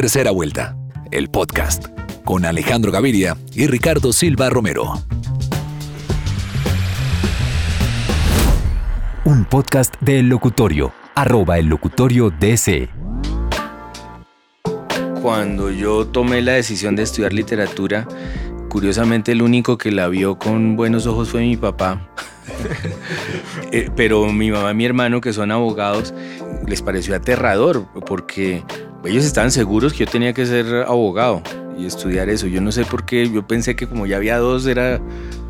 Tercera vuelta, el podcast con Alejandro Gaviria y Ricardo Silva Romero. Un podcast de Locutorio, arroba el locutorio DC. Cuando yo tomé la decisión de estudiar literatura, curiosamente el único que la vio con buenos ojos fue mi papá. Eh, pero mi mamá y mi hermano, que son abogados, les pareció aterrador porque ellos estaban seguros que yo tenía que ser abogado y estudiar eso. Yo no sé por qué, yo pensé que como ya había dos era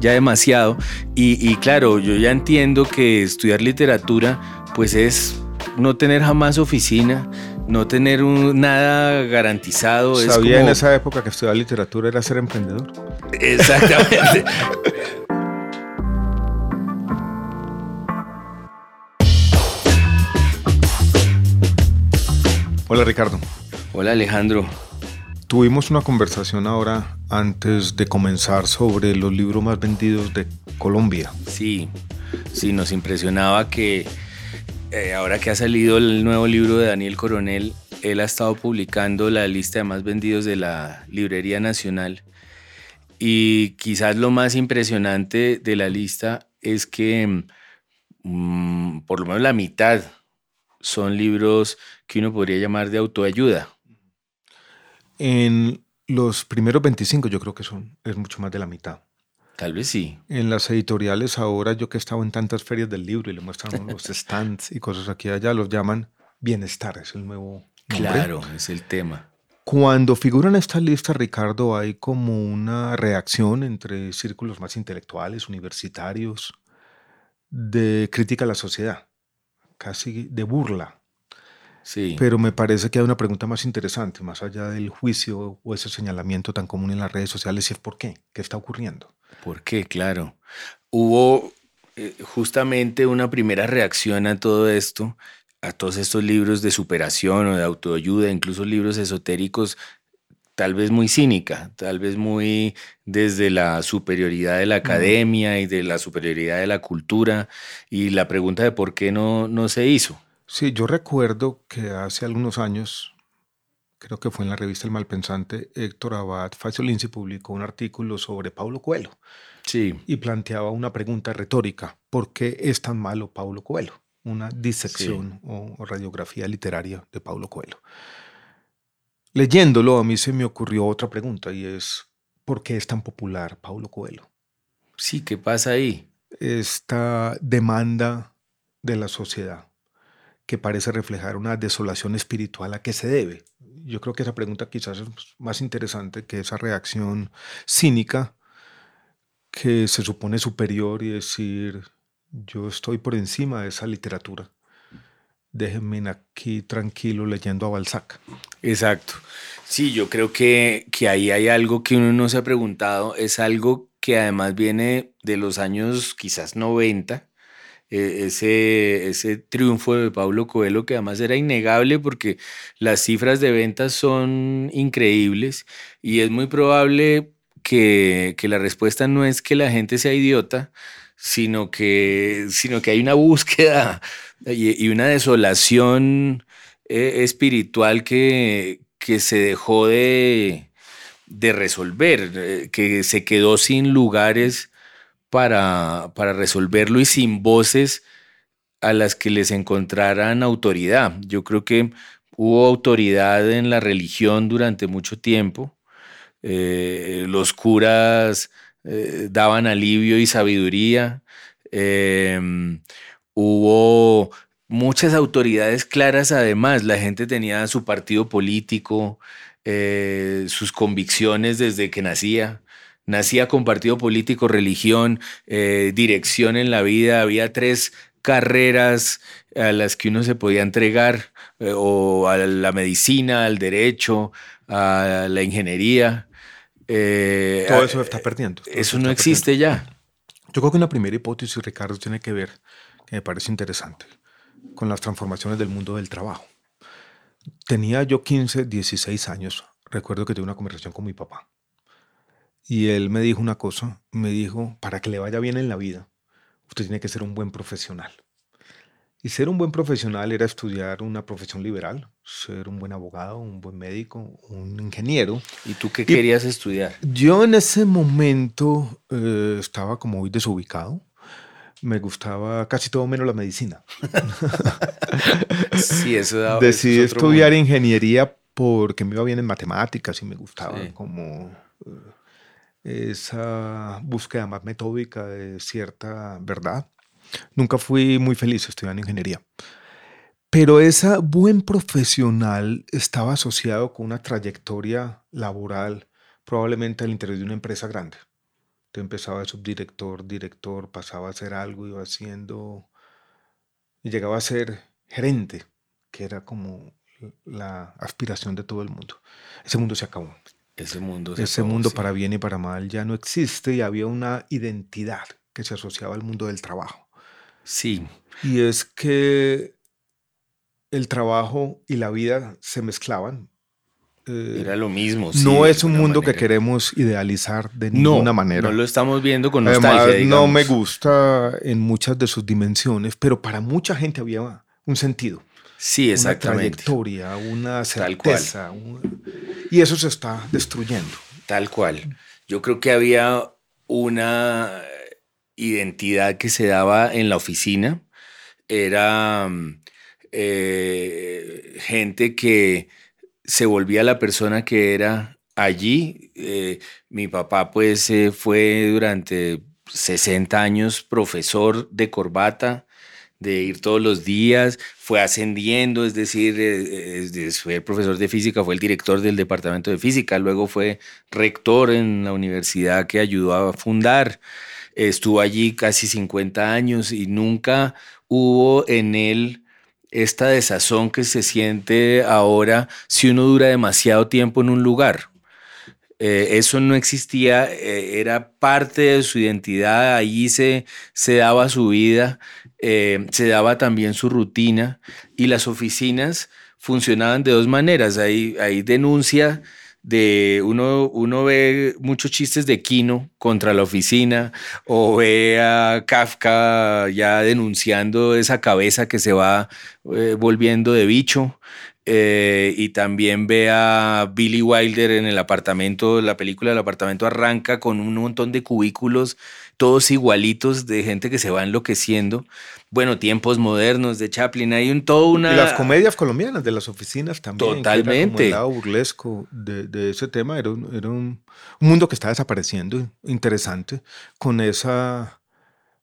ya demasiado. Y, y claro, yo ya entiendo que estudiar literatura pues es no tener jamás oficina, no tener un- nada garantizado. es Sabía como- en esa época que estudiar literatura era ser emprendedor. Exactamente. Hola Ricardo. Hola Alejandro. Tuvimos una conversación ahora antes de comenzar sobre los libros más vendidos de Colombia. Sí, sí, nos impresionaba que eh, ahora que ha salido el nuevo libro de Daniel Coronel, él ha estado publicando la lista de más vendidos de la Librería Nacional. Y quizás lo más impresionante de la lista es que mm, por lo menos la mitad son libros que uno podría llamar de autoayuda. En los primeros 25 yo creo que son, es mucho más de la mitad. Tal vez sí. En las editoriales ahora, yo que he estado en tantas ferias del libro y le muestran los stands y cosas aquí y allá, los llaman bienestar, es el nuevo nombre. Claro, es el tema. Cuando figura en esta lista, Ricardo, hay como una reacción entre círculos más intelectuales, universitarios, de crítica a la sociedad, casi de burla. Sí. Pero me parece que hay una pregunta más interesante, más allá del juicio o ese señalamiento tan común en las redes sociales, y es por qué, qué está ocurriendo. ¿Por qué? Claro. Hubo eh, justamente una primera reacción a todo esto, a todos estos libros de superación o de autoayuda, incluso libros esotéricos, tal vez muy cínica, tal vez muy desde la superioridad de la academia y de la superioridad de la cultura, y la pregunta de por qué no, no se hizo. Sí, yo recuerdo que hace algunos años, creo que fue en la revista El Malpensante, Héctor Abad Faciolinci publicó un artículo sobre Paulo Coelho Sí, y planteaba una pregunta retórica, ¿por qué es tan malo Paulo Coelho? Una disección o, o radiografía literaria de Paulo Coelho. Leyéndolo a mí se me ocurrió otra pregunta y es, ¿por qué es tan popular Paulo Coelho? sí, ¿qué pasa ahí? esta demanda de la sociedad que parece reflejar una desolación espiritual a qué se debe. Yo creo que esa pregunta quizás es más interesante que esa reacción cínica que se supone superior y decir yo estoy por encima de esa literatura. Déjenme aquí tranquilo leyendo a Balzac. Exacto. Sí, yo creo que, que ahí hay algo que uno no se ha preguntado, es algo que además viene de los años quizás 90, eh, ese, ese triunfo de Pablo Coelho que además era innegable porque las cifras de ventas son increíbles y es muy probable que, que la respuesta no es que la gente sea idiota, sino que, sino que hay una búsqueda y, una desolación eh, espiritual que, que se dejó de, de resolver, eh, que se quedó sin lugares para, para resolverlo y sin voces a las que les encontraran autoridad. Yo creo que hubo autoridad en la religión durante mucho tiempo. Eh, los curas eh, daban alivio y sabiduría. Em, hubo muchas autoridades claras además. La gente tenía su partido político, eh, sus convicciones desde que nacía. Nacía con partido político, religión, dirección en la vida. Había tres carreras a las que uno se podía entregar, eh, o a la medicina, al derecho, a la ingeniería. Eh, Todo eso está perdiendo. Eso, no existe ya. Yo creo que una primera hipótesis, Ricardo, tiene que ver, que me parece interesante, con las transformaciones del mundo del trabajo. Tenía yo 15, 16 años. Recuerdo que tuve una conversación con mi papá. Y él me dijo una cosa, me dijo, para que le vaya bien en la vida, usted tiene que ser un buen profesional. Y ser un buen profesional era estudiar una profesión liberal, ser un buen abogado, un buen médico, un ingeniero. ¿Y tú qué querías estudiar? Yo en ese momento eh, estaba como muy desubicado. Me gustaba casi todo menos la medicina. sí, eso daba, Decidí estudiar ingeniería porque me iba bien en matemáticas y me gustaba como eh, esa búsqueda más metódica de cierta verdad. Nunca fui muy feliz estudiando ingeniería. Pero ese buen profesional estaba asociado con una trayectoria laboral, probablemente al interior de una empresa grande. Te empezaba de subdirector, director, pasaba a hacer algo, iba haciendo y llegaba a ser gerente, que era como la aspiración de todo el mundo. Ese mundo se acabó. Ese mundo, Ese mundo para bien y para mal ya no existe y había una identidad que se asociaba al mundo del trabajo. Sí. Y es que el trabajo y la vida se mezclaban. Eh, Era lo mismo. no es un mundo que queremos idealizar de ninguna manera. No lo estamos viendo con nostalgia. Además, no me gusta en muchas de sus dimensiones, pero para mucha gente había un sentido. Sí, exactamente. Una trayectoria, una certeza. y eso se está destruyendo. Tal cual. Yo creo que había una identidad que se daba en la oficina. Era eh, gente que se volvía la persona que era allí. Eh, mi papá pues eh, fue durante 60 años profesor de corbata, de ir todos los días, fue ascendiendo, es decir, fue profesor de física, fue el director del departamento de física, luego fue rector en la universidad que ayudó a fundar estuvo allí casi 50 años y nunca hubo en él esta desazón que se siente ahora si uno dura demasiado tiempo en un lugar. Eh, eso no existía, eh, era parte de su identidad, allí se, se daba su vida, eh, se daba también su rutina y las oficinas funcionaban de dos maneras. Hay, hay denuncia de uno, uno ve muchos chistes de Kino contra la oficina o ve a Kafka ya denunciando esa cabeza que se va eh, volviendo de bicho. Eh, y también ve a Billy Wilder en el apartamento, la película del apartamento arranca con un montón de cubículos, todos igualitos de gente que se va enloqueciendo bueno, tiempos modernos de Chaplin, hay un todo una... Y las comedias colombianas de las oficinas también. Totalmente. el lado burlesco de, ese tema, era, un, era un, mundo que está desapareciendo, interesante, con esa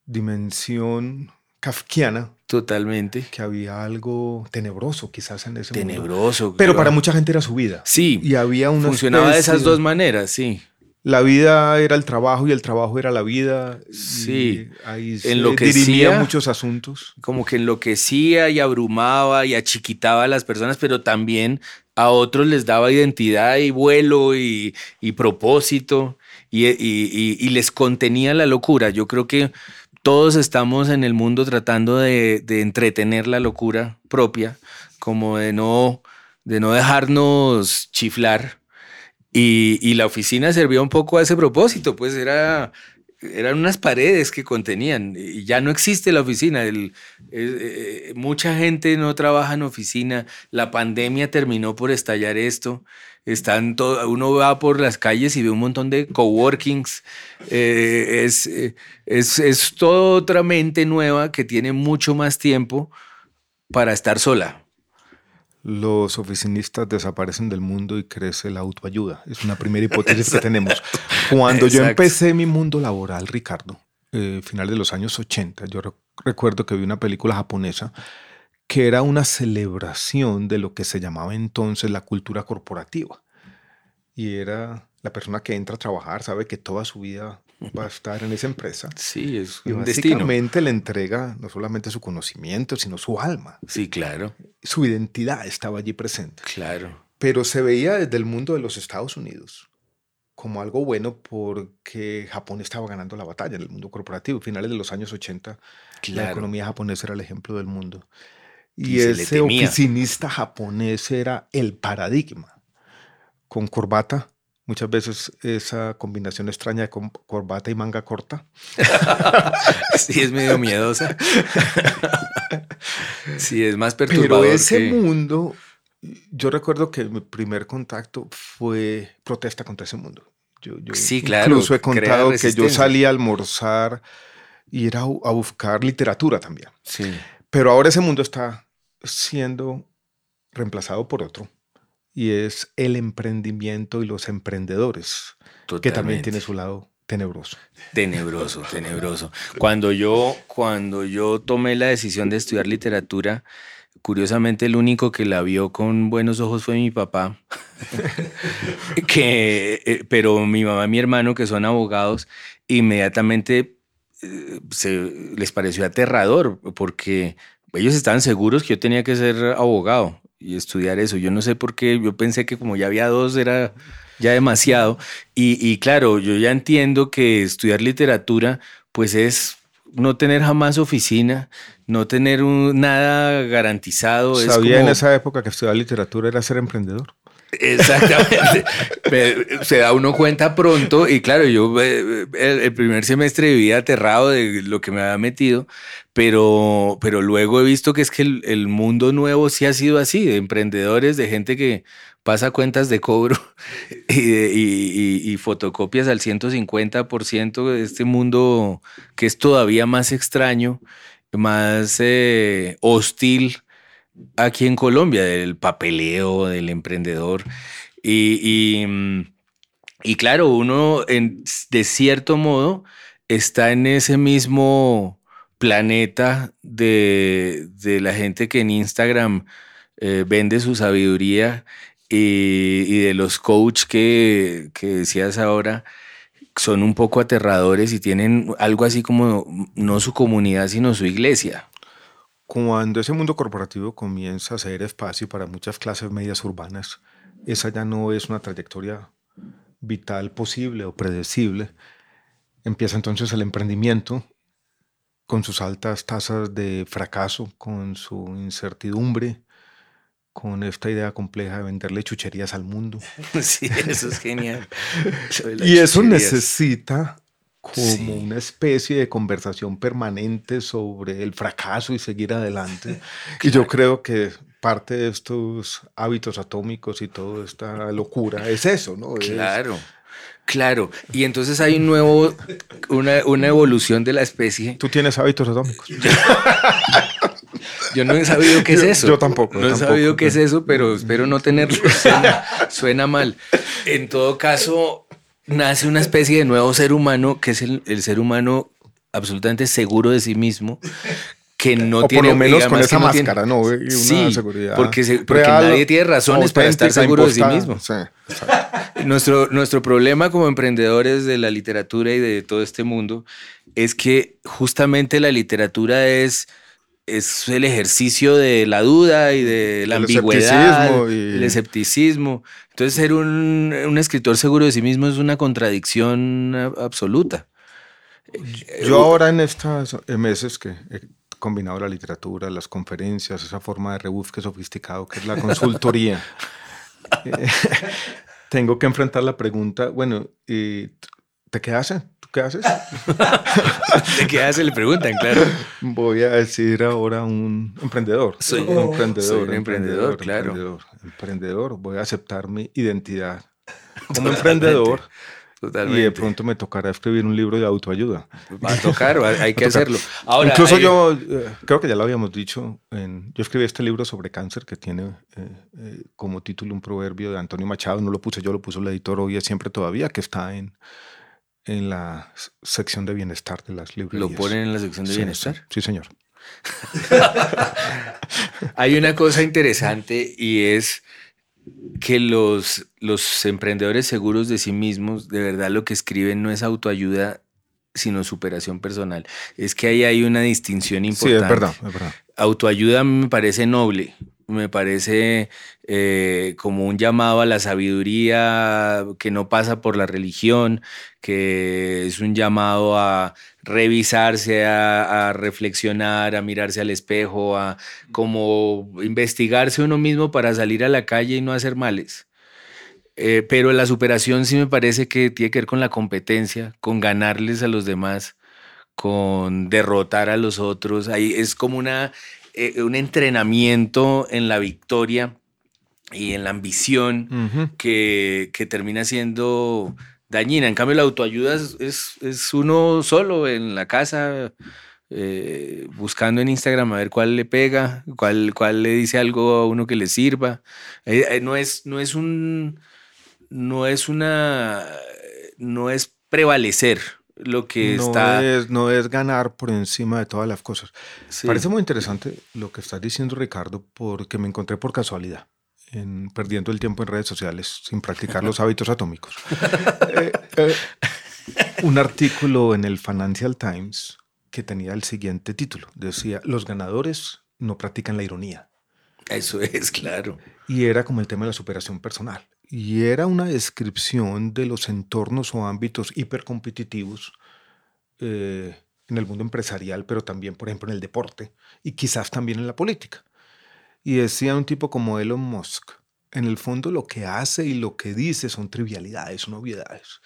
dimensión kafkiana. Totalmente. Que había algo tenebroso quizás en ese mundo. Tenebroso. Pero para mucha gente era su vida. Sí. Y había una Funcionaba de esas dos maneras, sí la vida era el trabajo y el trabajo era la vida. Sí, ahí se dirimía muchos asuntos. Como que enloquecía y abrumaba y achiquitaba a las personas, pero también a otros les daba identidad y vuelo y, propósito y, les contenía la locura. Yo creo que todos estamos en el mundo tratando de, de entretener la locura propia, como de no, de no dejarnos chiflar y, la oficina servía un poco a ese propósito, pues era eran unas paredes que contenían y ya no existe la oficina. El, eh, mucha gente no trabaja en oficina. La pandemia terminó por estallar esto. Están todo, uno va por las calles y ve un montón de coworkings. Eh, es, es, es toda otra mente nueva que tiene mucho más tiempo para estar sola los oficinistas desaparecen del mundo y crece la autoayuda. Es una primera hipótesis que tenemos. Cuando yo empecé mi mundo laboral, Ricardo, eh, final de los años 80, yo recuerdo que vi una película japonesa que era una celebración de lo que se llamaba entonces la cultura corporativa. Y era la persona que entra a trabajar, sabe que toda su vida va a estar en esa empresa. Sí, es y un básicamente le entrega no solamente su conocimiento, sino su alma. Sí, claro. Su identidad estaba allí presente. Claro. Pero se veía desde el mundo de los Estados Unidos como algo bueno porque Japón estaba ganando la batalla en el mundo corporativo. Finales de los años 80, la economía japonesa era el ejemplo del mundo. Y, y ese oficinista japonés era el paradigma. Con corbata, muchas veces esa combinación extraña de corbata y manga corta. sí, es medio miedosa. sí, es más perturbador. Pero ese mundo, yo recuerdo que mi primer contacto fue protesta contra ese mundo. Yo, sí, claro. Incluso he contado que yo salí a almorzar y era a buscar literatura también. Sí. Pero ahora ese mundo está siendo reemplazado por otro y es el emprendimiento y los emprendedores, que también tiene su lado tenebroso. Tenebroso, tenebroso. Cuando yo, cuando yo tomé la decisión de estudiar literatura, curiosamente el único que la vio con buenos ojos fue mi papá, que, eh, pero mi mamá y mi hermano, que son abogados, inmediatamente eh, se, les pareció aterrador, porque ellos estaban seguros que yo tenía que ser abogado y estudiar eso. Yo no sé por qué, yo pensé que como ya había dos era ya demasiado. Y, claro, yo ya entiendo que estudiar literatura pues es no tener jamás oficina, no tener nada garantizado. Sabía en esa época que estudiar literatura era ser emprendedor. Exactamente. se da uno cuenta pronto y claro, yo eh, el, primer semestre vivía aterrado de lo que me había metido, pero, pero luego he visto que es que el, mundo nuevo sí ha sido así, de emprendedores, de gente que pasa cuentas de cobro y, fotocopias al 150% de este mundo que es todavía más extraño, más eh, hostil aquí en Colombia, del papeleo, del emprendedor. Y, y, claro, uno en, de cierto modo está en ese mismo planeta de, la gente que en Instagram eh, vende su sabiduría y, de los coach que, que decías ahora son un poco aterradores y tienen algo así como no su comunidad, sino su iglesia. Cuando ese mundo corporativo comienza a ser espacio para muchas clases medias urbanas, esa ya no es una trayectoria vital posible o predecible. Empieza entonces el emprendimiento con sus altas tasas de fracaso, con su incertidumbre, con esta idea compleja de venderle chucherías al mundo. Sí, eso es genial. y eso necesita como una especie de conversación permanente sobre el fracaso y seguir adelante. Y yo creo que parte de estos hábitos atómicos y toda esta locura es eso, ¿no? Claro. Claro, y entonces hay un nuevo, una, una, evolución de la especie. Tú tienes hábitos atómicos. Yo no he sabido qué es eso. Yo tampoco. No he sabido qué es eso, pero espero no tenerlo. suena mal. En todo caso, nace una especie de nuevo ser humano, que es el, ser humano absolutamente seguro de sí mismo, que no o tiene... Por lo menos con esa máscara, ¿no? Una sí, seguridad porque, porque nadie tiene razones para estar seguro de sí mismo. nuestro, nuestro problema como emprendedores de la literatura y de todo este mundo es que justamente la literatura es es el ejercicio de la duda y de la ambigüedad, el escepticismo. Entonces, ser un, escritor seguro de sí mismo es una contradicción absoluta. Yo ahora en estos meses que he combinado la literatura, las conferencias, esa forma de rebusque sofisticado que es la consultoría, eh, tengo que enfrentar la pregunta, bueno, ¿Te qué haces? ¿Tú qué haces? ¿De qué hace? Le preguntan, claro. Voy a decir ahora un emprendedor. Soy un emprendedor. soy un emprendedor, claro. Emprendedor, emprendedor. Voy a aceptar mi identidad como emprendedor. Y Totalmente. de pronto me tocará escribir un libro de autoayuda. Va a tocar, hay que hacerlo. Ahora, Incluso hay- yo, eh, creo que ya lo habíamos dicho, en- yo escribí este libro sobre cáncer que tiene eh, eh, como título un proverbio de Antonio Machado, no lo puse yo, lo puso el editor Hoy siempre todavía, que está en, en la sección de bienestar de las librerías. lo ponen en la sección de Sí, bienestar. Sí, sí, señor. Hay una cosa interesante y es que los, los emprendedores seguros de sí mismos, de verdad lo que escriben no es autoayuda, sino superación personal. Es que ahí hay una distinción Sí, importante. es verdad, es verdad. Autoayuda me parece noble, me parece eh, como un llamado a la sabiduría que no pasa por la religión, que es un llamado a revisarse, a, reflexionar, a mirarse al espejo, a como investigarse uno mismo para salir a la calle y no hacer males. Eh, pero la superación sí me parece que tiene que ver con la competencia, con ganarles a los demás, con derrotar a los otros. Ahí es como una, eh, un entrenamiento en la victoria y en la ambición que, que termina siendo dañina. En cambio, la autoayuda es, es- es uno solo en la casa, eh, buscando en Instagram a ver cuál le pega, cuál, cuál le dice algo a uno que le sirva. Eh, eh, no, es, no es un. No es una. No es prevalecer lo que no, está. es, no es ganar por encima de todas las cosas. Sí. Parece muy interesante lo que estás diciendo, Ricardo, porque me encontré por casualidad, en, perdiendo el tiempo en redes sociales, sin practicar los hábitos atómicos. Eh, eh, un artículo en el Financial Times que tenía el siguiente título. Decía, los ganadores no practican la ironía. Eso es, claro. Y era como el tema de la superación personal. Y era una descripción de los entornos o ámbitos hipercompetitivos eh, en el mundo empresarial, pero también, por ejemplo, en el deporte y quizás también en la política. Y decía un tipo como Elon Musk, en el fondo lo que hace y lo que dice son trivialidades, son obviedades.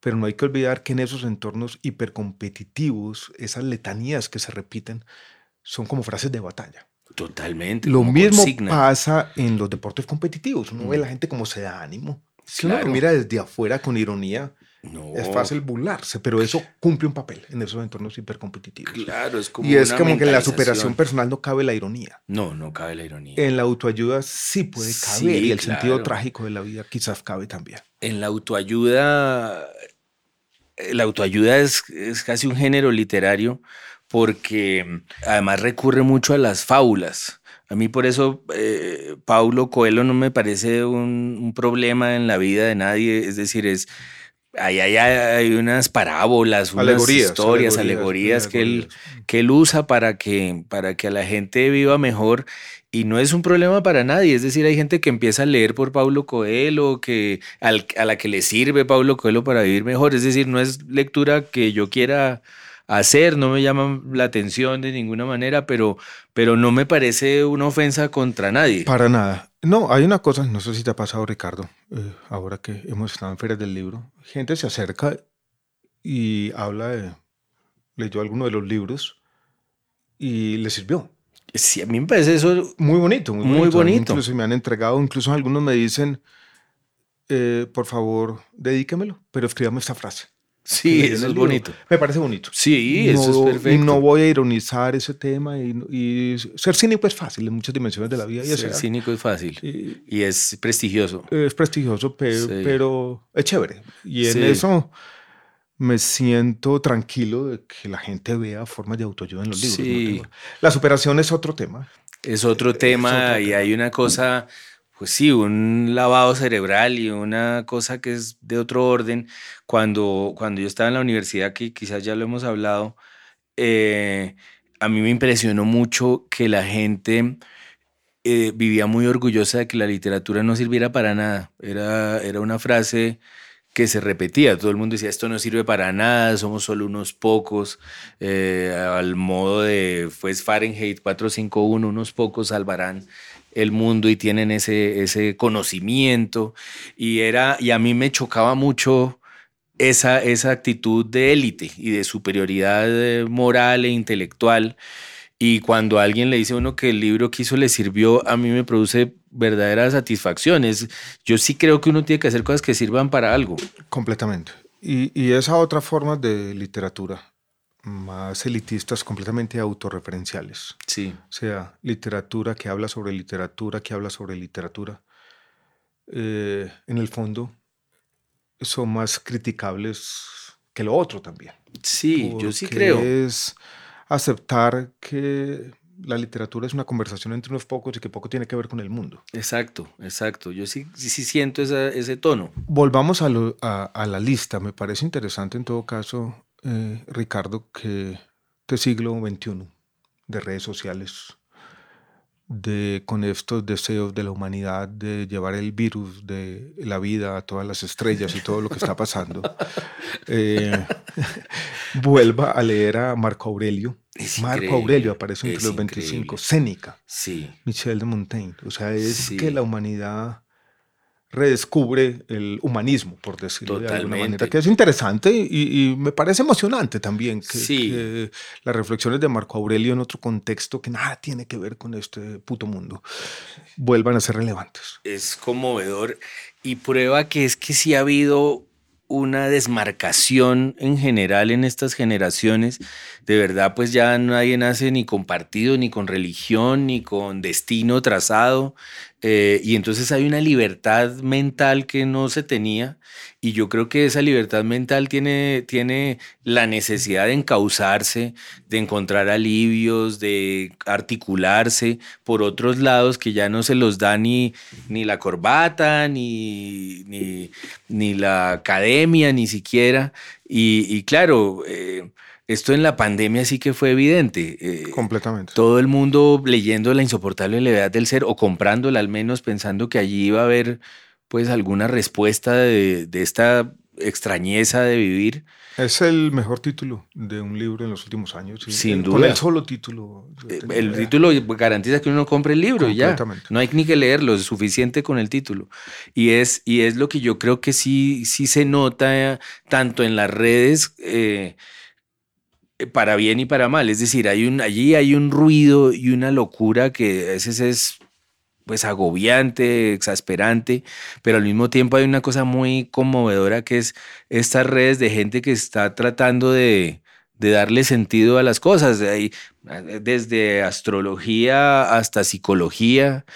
Pero no hay que olvidar que en esos entornos hipercompetitivos, esas letanías que se repiten, son como frases de batalla. Totalmente. Lo mismo consigna. pasa en los deportes competitivos. Uno ve a la gente como se da ánimo. Si uno lo mira desde afuera con ironía, No, es fácil burlarse, pero eso cumple un papel en esos entornos hipercompetitivos. Claro, es como y es una como que en la superación personal no cabe la ironía. No, no cabe la ironía. En la autoayuda sí puede caber Sí, y el sentido trágico de la vida quizás cabe también. en la autoayuda, eh, la autoayuda es, es casi un género literario porque mm, además recurre mucho a las fábulas. A mí por eso eh, Paulo Coelho no me parece un, un problema en la vida de nadie, es decir, es... Ahí hay, hay unas parábolas, unas Alegorías, historias, alegorías, alegorías, que, él, alegorías. que él usa para que, para que a la gente viva mejor y no es un problema para nadie. Es decir, hay gente que empieza a leer por Paulo Coelho, que, al- a la que le sirve Paulo Coelho para vivir mejor. Es decir, no es lectura que yo quiera hacer, no me llama la atención de ninguna manera, pero, pero no me parece una ofensa contra nadie. Para nada. No, hay una cosa, no sé si te ha pasado, Ricardo, eh, ahora que hemos estado en ferias del libro, gente se acerca y habla de, leyó alguno de los libros y le sirvió. Sí, a mí me parece eso Muy bonito, muy Muy bonito. bonito. Incluso me han entregado, incluso algunos me dicen, eh, por favor, dedíquemelo, pero escríbame esta frase. Sí, en eso es bonito. Me parece bonito. Sí, eso No- es perfecto. No voy a ironizar ese tema y, y ser cínico es fácil en muchas dimensiones de la vida. Y Ser cínico es fácil y- y es prestigioso. es prestigioso, pero, Sí. pero es chévere. Y en Sí. eso me siento tranquilo de que la gente vea formas de autoayuda en los libros. no Sí. tengo- La superación es otro tema. Es otro tema otro y tema. hay una cosa, pues sí, un lavado cerebral y una cosa que es de otro orden. Cuando, cuando yo estaba en la universidad, que quizás ya lo hemos hablado, eh, a mí me impresionó mucho que la gente eh, vivía muy orgullosa de que la literatura no sirviera para nada. Era, era una frase que se repetía. Todo el mundo decía, esto no sirve para nada, somos solo unos pocos. eh, al modo de, pues, Fahrenheit 451, unos pocos salvarán el mundo y tienen ese, ese conocimiento. Y, era, y a mí me chocaba mucho esa, esa actitud de élite y de superioridad eh, moral e intelectual. Y cuando alguien le dice a uno que el libro que hizo le sirvió, a mí me produce verdaderas satisfacciones. Yo sí creo que uno tiene que hacer cosas que sirvan para algo. Completamente. Y, y esa otra forma de literatura, más elitistas, completamente autorreferenciales. Sí. O sea, literatura que habla sobre literatura, que habla sobre literatura. Eh, en el fondo, son más criticables que lo otro también. Sí, yo sí creo. Es aceptar que la literatura es una conversación entre unos pocos y que poco tiene que ver con el mundo. Exacto, exacto. Yo sí, sí, sí siento esa- ese tono. Volvamos a, lo- a- a la lista. Me parece interesante en todo caso, eh, Ricardo, que este siglo XXI de redes sociales, de, con estos deseos de la humanidad de llevar el virus de la vida a todas las estrellas y todo lo que está pasando, eh, vuelva a leer a Marco Aurelio. Es Marco Aurelio aparece entre los 25, increíble. Séneca. Sí, Michel de Montaigne. O sea, es Sí. que la humanidad redescubre el humanismo, por decirlo de alguna Totalmente. manera, que es interesante y, y me parece emocionante también que, Sí. que las reflexiones de Marco Aurelio en otro contexto que nada tiene que ver con este puto mundo vuelvan a ser relevantes. es conmovedor y prueba que es que sí ha habido una desmarcación en general en estas generaciones. De verdad, pues ya nadie nace ni con partido, ni con religión, ni con destino trazado. Eh, y entonces hay una libertad mental que no se tenía. Y yo creo que esa libertad mental tiene, tiene la necesidad de encauzarse, de encontrar alivios, de articularse por otros lados que ya no se los da ni, ni la corbata, ni, ni, ni la academia, ni siquiera. Y, claro, eh, esto en la pandemia sí que fue evidente. eh, Completamente. todo el mundo leyendo La insoportable levedad del ser o comprándola al menos pensando que allí iba a haber pues alguna respuesta de, de esta extrañeza de vivir. Es el mejor título de un libro en los últimos años. y Sin el- Con duda. el solo título. Eh, El idea. título garantiza que uno compre el libro y ya. No hay ni que leerlo, es suficiente con el título. Y es, y es lo que yo creo que sí, sí se nota eh, tanto en las redes. eh, para bien y para mal, es decir, hay allí hay un ruido y una locura que a veces es pues agobiante, exasperante, pero al mismo tiempo hay una cosa muy conmovedora que es estas redes de gente que está tratando de, darle sentido a las cosas, ahí, desde astrología hasta psicología,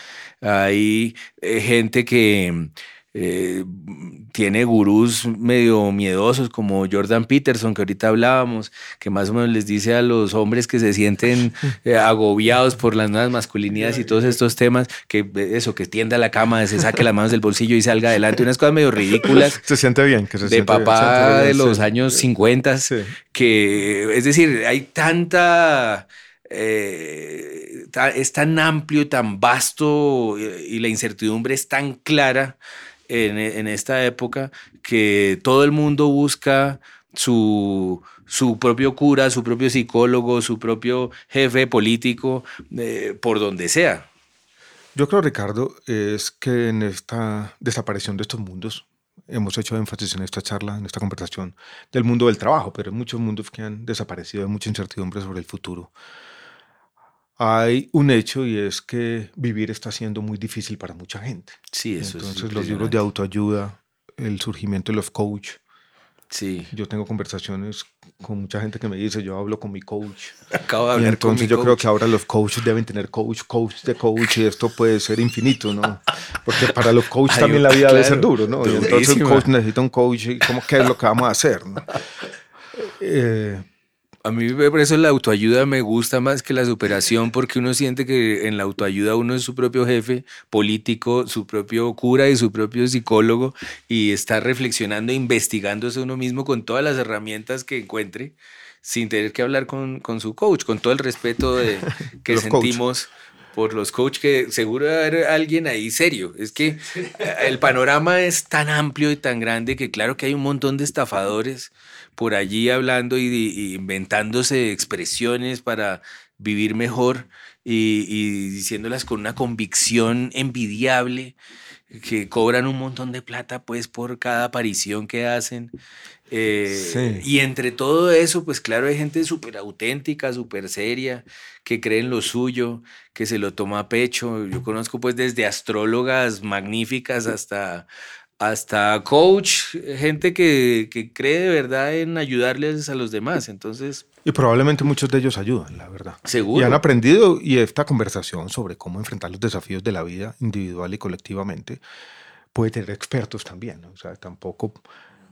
hay eh, gente que eh, tiene gurús medio miedosos como Jordan Peterson, que ahorita hablábamos, que más o menos les dice a los hombres que se sienten eh, agobiados por las nuevas masculinidades y todos estos temas, que eh, eso, que tienda la cama, se saque las manos del bolsillo y salga adelante, unas cosas medio ridículas Se siente bien. Que se de siente bien, papá siente de bien, los sí. años 50, Sí. que es decir, hay tanta... eh, ta- es tan amplio, tan vasto y la incertidumbre es tan clara en, en esta época que todo el mundo busca su, su propio cura, su propio psicólogo, su propio jefe político, eh, por donde sea. Yo creo, Ricardo, es que en esta desaparición de estos mundos, hemos hecho énfasis en esta charla, en esta conversación, del mundo del trabajo, pero hay muchos mundos que han desaparecido, hay mucha incertidumbre sobre el futuro. Hay un hecho y es que vivir está siendo muy difícil para mucha gente. Sí, eso Entonces, es los libros de autoayuda, el surgimiento de los coach. Sí, Yo tengo conversaciones con mucha gente que me dice, yo hablo con mi coach. acabo de Y hablar con entonces mi yo creo que ahora los coaches deben tener coach, coach de coach y esto puede ser infinito, ¿no? Porque para los coaches también un- la vida debe claro, ser duro, ¿no? Y entonces durísima. coach necesita un coach y ¿cómo qué es lo que vamos a hacer? ¿no? Eh, A mí por eso la autoayuda me gusta más que la superación porque uno siente que en la autoayuda uno es su propio jefe político, su propio cura y su propio psicólogo y está reflexionando e investigándose uno mismo con todas las herramientas que encuentre sin tener que hablar con, con su coach, con todo el respeto de, que sentimos por los coaches que seguro debe haber alguien ahí serio. Es que el panorama es tan amplio y tan grande que claro que hay un montón de estafadores por allí hablando y, y inventándose expresiones para vivir mejor y, y diciéndolas con una convicción envidiable que cobran un montón de plata pues por cada aparición que hacen. Eh, y entre todo eso, pues claro, hay gente súper auténtica, súper seria, que cree en lo suyo, que se lo toma a pecho. Yo conozco pues desde astrólogas magníficas hasta, hasta coach, gente que, que cree de verdad en ayudarles a los demás. Entonces... Y probablemente muchos de ellos ayudan, la verdad. Seguro. Y han aprendido, y esta conversación sobre cómo enfrentar los desafíos de la vida individual y colectivamente puede tener expertos también. O sea, tampoco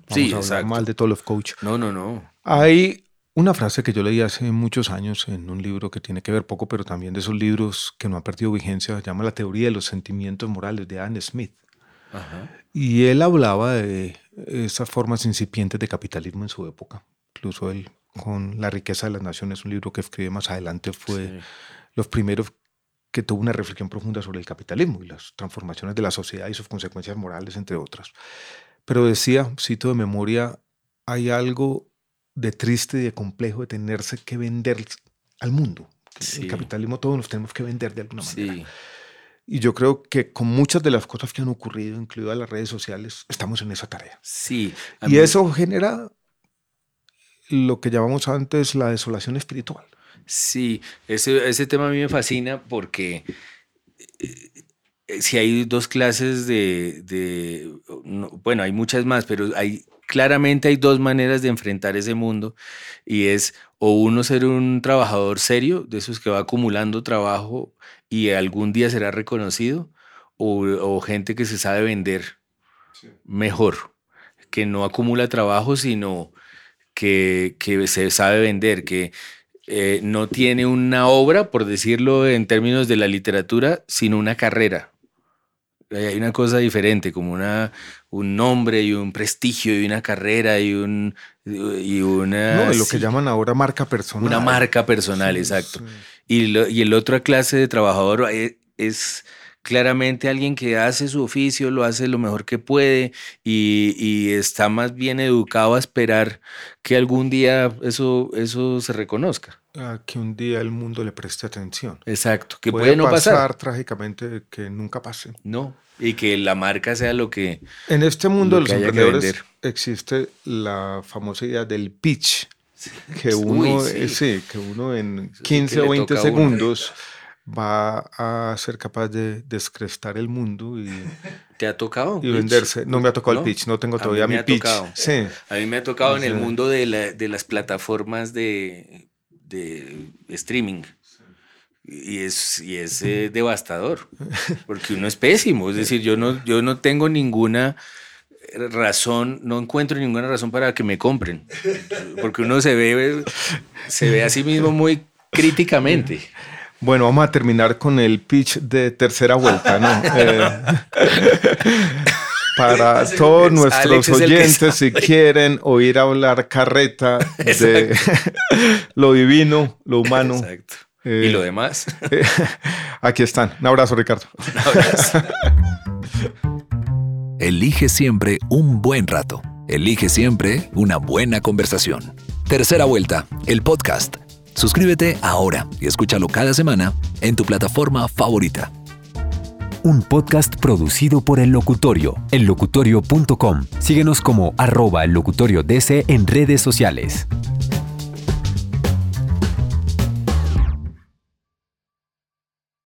vamos a hablar mal de todos los coaches. No, no, no. Hay una frase que yo leí hace muchos años en un libro que tiene que ver poco, pero también de esos libros que no han perdido vigencia, se llama La teoría de los sentimientos morales de Anne Smith. Y él hablaba de esas formas incipientes de capitalismo en su época. Incluso él con La riqueza de las naciones, un libro que escribe más adelante, fue los primeros que tuvo una reflexión profunda sobre el capitalismo y las transformaciones de la sociedad y sus consecuencias morales, entre otras. Pero decía, cito de memoria, hay algo de triste y de complejo de tenerse que vender al mundo. El capitalismo todos nos tenemos que vender de alguna manera. Y yo creo que con muchas de las cosas que han ocurrido, incluidas las redes sociales, estamos en esa tarea. Sí. Y eso genera lo que llamamos antes la desolación espiritual. Sí, ese, ese tema a mí me fascina porque eh, eh, si hay dos clases de, de bueno, hay muchas más, pero hay claramente hay dos maneras de enfrentar ese mundo y es o uno ser un trabajador serio, de esos que va acumulando trabajo y algún día será reconocido, o, o gente que se sabe vender mejor, que no acumula trabajo, sino que, que se sabe vender, que eh, no tiene una obra, por decirlo en términos de la literatura, sino una carrera. Hay una cosa diferente, como una, un nombre y un prestigio y una carrera y, un, y una... No, lo que llaman ahora marca personal. Una marca personal, exacto. Y, lo, y el otra clase de trabajador eh, es claramente alguien que hace su oficio, lo hace lo mejor que puede y, está más bien educado a esperar que algún día eso, eso se reconozca. que un día el mundo le preste atención. Exacto, que puede, no pasar. trágicamente que nunca pase. No, y que la marca sea lo que... En este mundo de los emprendedores existe la famosa idea del pitch, que uno, sí. que uno en 15 o 20 segundos va a ser capaz de descrestar el mundo y... ¿Te ha tocado? Y venderse. No me ha tocado el pitch, no tengo todavía mi pitch. Sí. A mí me ha tocado en el mundo de, la, de las plataformas de, de streaming. Y es, y es eh, devastador, porque uno es pésimo. Es decir, yo no, yo no tengo ninguna razón, no encuentro ninguna razón para que me compren, porque uno se ve, se ve a sí mismo muy críticamente. Bueno, vamos a terminar con el pitch de tercera vuelta, ¿no? Eh, para todos nuestros oyentes, si quieren oír hablar carreta de lo divino, lo humano. Exacto. Eh, y lo demás. aquí están. Un abrazo, Ricardo. Un abrazo. Elige siempre un buen rato. Elige siempre una buena conversación. Tercera vuelta, el podcast Suscríbete ahora y escúchalo cada semana en tu plataforma favorita. Un podcast producido por El Locutorio, ellocutorio.com. Síguenos como arroba el locutorio DC en redes sociales.